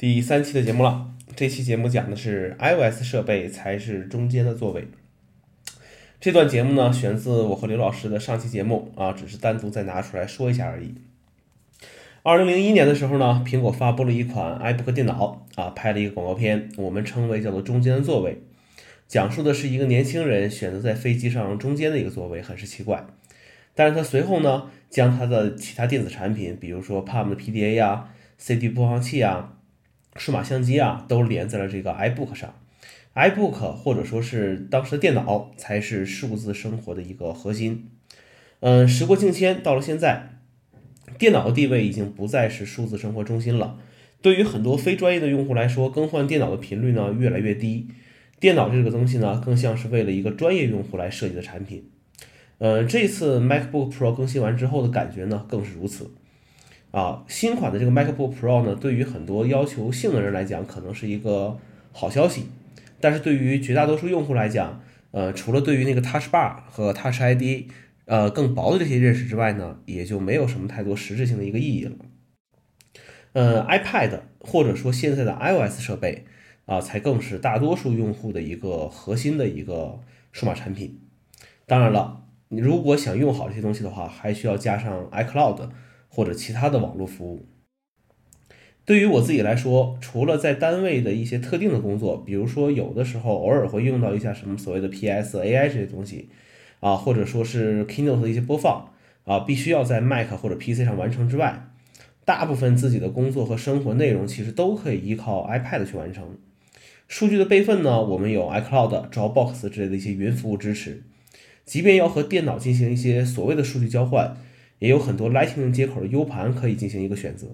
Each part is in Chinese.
第三期的节目了。这期节目讲的是 iOS 设备才是中间的座位。这段节目呢，选自我和刘老师的上期节目啊，只是单独再拿出来说一下而已。二零零一年的时候呢，苹果发布了一款 iBook 电脑啊，拍了一个广告片，我们称为叫做“中间的座位”，讲述的是一个年轻人选择在飞机上中间的一个座位，很是奇怪。但是他随后呢，将他的其他电子产品，比如说 Palm 的 PDA 呀、CD 播放器啊、数码相机啊，都连在了这个 iBook 上。iBook 或者说是当时的电脑，才是数字生活的一个核心。嗯，时过境迁，到了现在，电脑的地位已经不再是数字生活中心了。对于很多非专业的用户来说，更换电脑的频率呢越来越低。电脑这个东西呢，更像是为了一个专业用户来设计的产品。呃，这次 MacBook Pro 更新完之后的感觉呢，更是如此。啊，新款的这个 MacBook Pro 呢，对于很多要求性的人来讲，可能是一个好消息。但是对于绝大多数用户来讲，呃，除了对于那个 Touch Bar 和 Touch ID，呃，更薄的这些认识之外呢，也就没有什么太多实质性的一个意义了。呃，iPad 或者说现在的 iOS 设备啊，才更是大多数用户的一个核心的一个数码产品。当然了，你如果想用好这些东西的话，还需要加上 iCloud 或者其他的网络服务。对于我自己来说，除了在单位的一些特定的工作，比如说有的时候偶尔会用到一下什么所谓的 PS、AI 这些东西，啊，或者说是 Keynote 的一些播放，啊，必须要在 Mac 或者 PC 上完成之外，大部分自己的工作和生活内容其实都可以依靠 iPad 去完成。数据的备份呢，我们有 iCloud、Dropbox 之类的一些云服务支持，即便要和电脑进行一些所谓的数据交换，也有很多 Lightning 接口的 U 盘可以进行一个选择。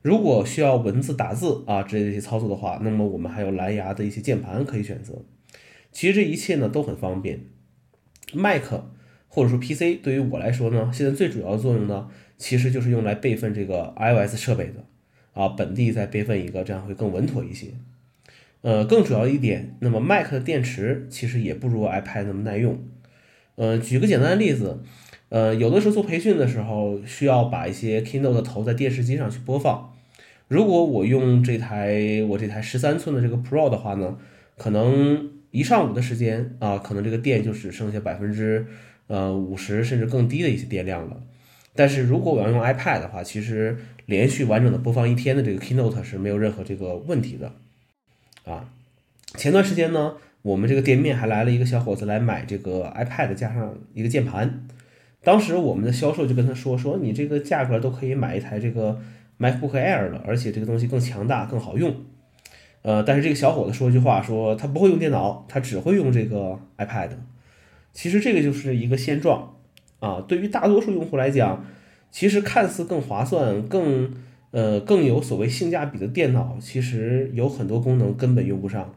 如果需要文字打字啊之类的一些操作的话，那么我们还有蓝牙的一些键盘可以选择。其实这一切呢都很方便。Mac 或者说 PC 对于我来说呢，现在最主要的作用呢，其实就是用来备份这个 iOS 设备的啊，本地再备份一个，这样会更稳妥一些。呃，更主要一点，那么 Mac 的电池其实也不如 iPad 那么耐用。呃，举个简单的例子。呃，有的时候做培训的时候，需要把一些 Keynote 的投在电视机上去播放。如果我用这台我这台十三寸的这个 Pro 的话呢，可能一上午的时间啊，可能这个电就只剩下百分之呃五十甚至更低的一些电量了。但是如果我要用 iPad 的话，其实连续完整的播放一天的这个 Keynote 是没有任何这个问题的。啊，前段时间呢，我们这个店面还来了一个小伙子来买这个 iPad 加上一个键盘。当时我们的销售就跟他说：“说你这个价格都可以买一台这个 MacBook Air 了，而且这个东西更强大、更好用。”呃，但是这个小伙子说一句话，说他不会用电脑，他只会用这个 iPad。其实这个就是一个现状啊。对于大多数用户来讲，其实看似更划算、更呃更有所谓性价比的电脑，其实有很多功能根本用不上。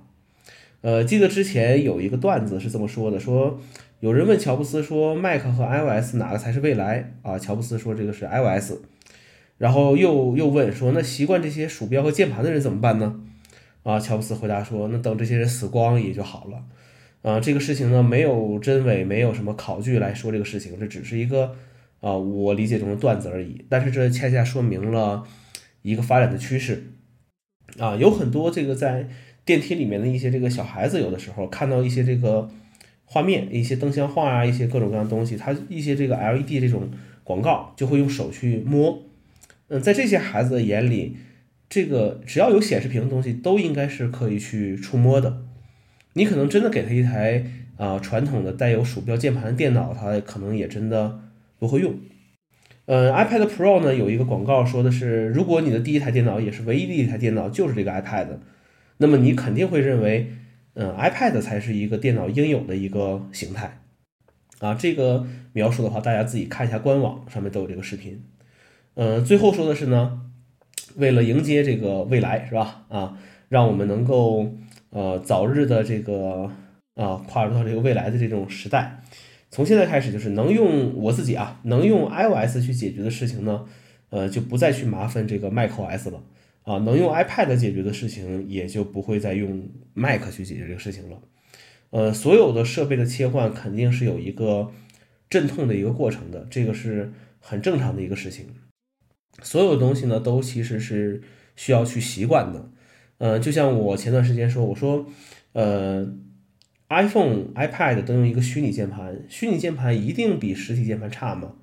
呃，记得之前有一个段子是这么说的：说有人问乔布斯说，Mac 和 iOS 哪个才是未来啊？乔布斯说这个是 iOS，然后又又问说，那习惯这些鼠标和键盘的人怎么办呢？啊，乔布斯回答说，那等这些人死光也就好了。啊，这个事情呢，没有真伪，没有什么考据来说这个事情，这只是一个啊我理解中的段子而已。但是这恰恰说明了一个发展的趋势啊，有很多这个在。电梯里面的一些这个小孩子，有的时候看到一些这个画面，一些灯箱画啊，一些各种各样东西，他一些这个 LED 这种广告，就会用手去摸。嗯，在这些孩子的眼里，这个只要有显示屏的东西，都应该是可以去触摸的。你可能真的给他一台啊传统的带有鼠标键盘的电脑，他可能也真的不会用。嗯，iPad Pro 呢有一个广告说的是，如果你的第一台电脑也是唯一的一台电脑，就是这个 iPad。那么你肯定会认为，嗯，iPad 才是一个电脑应有的一个形态，啊，这个描述的话，大家自己看一下官网上面都有这个视频。嗯，最后说的是呢，为了迎接这个未来，是吧？啊，让我们能够呃早日的这个啊跨入到这个未来的这种时代，从现在开始就是能用我自己啊能用 iOS 去解决的事情呢，呃，就不再去麻烦这个 macOS 了。啊，能用 iPad 解决的事情，也就不会再用 Mac 去解决这个事情了。呃，所有的设备的切换肯定是有一个阵痛的一个过程的，这个是很正常的一个事情。所有东西呢，都其实是需要去习惯的。呃，就像我前段时间说，我说，呃，iPhone、iPad 都用一个虚拟键盘，虚拟键盘一定比实体键盘差吗？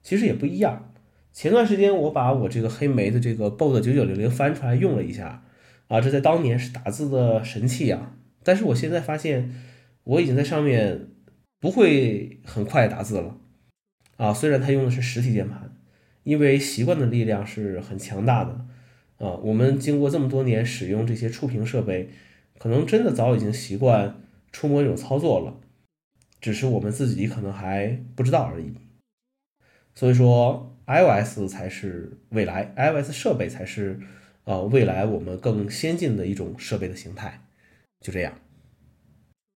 其实也不一样。前段时间我把我这个黑莓的这个 Bold 九九零零翻出来用了一下，啊，这在当年是打字的神器啊。但是我现在发现，我已经在上面不会很快打字了，啊，虽然它用的是实体键盘，因为习惯的力量是很强大的，啊，我们经过这么多年使用这些触屏设备，可能真的早已经习惯触摸这种操作了，只是我们自己可能还不知道而已。所以说。iOS 才是未来，iOS 设备才是，呃，未来我们更先进的一种设备的形态，就这样。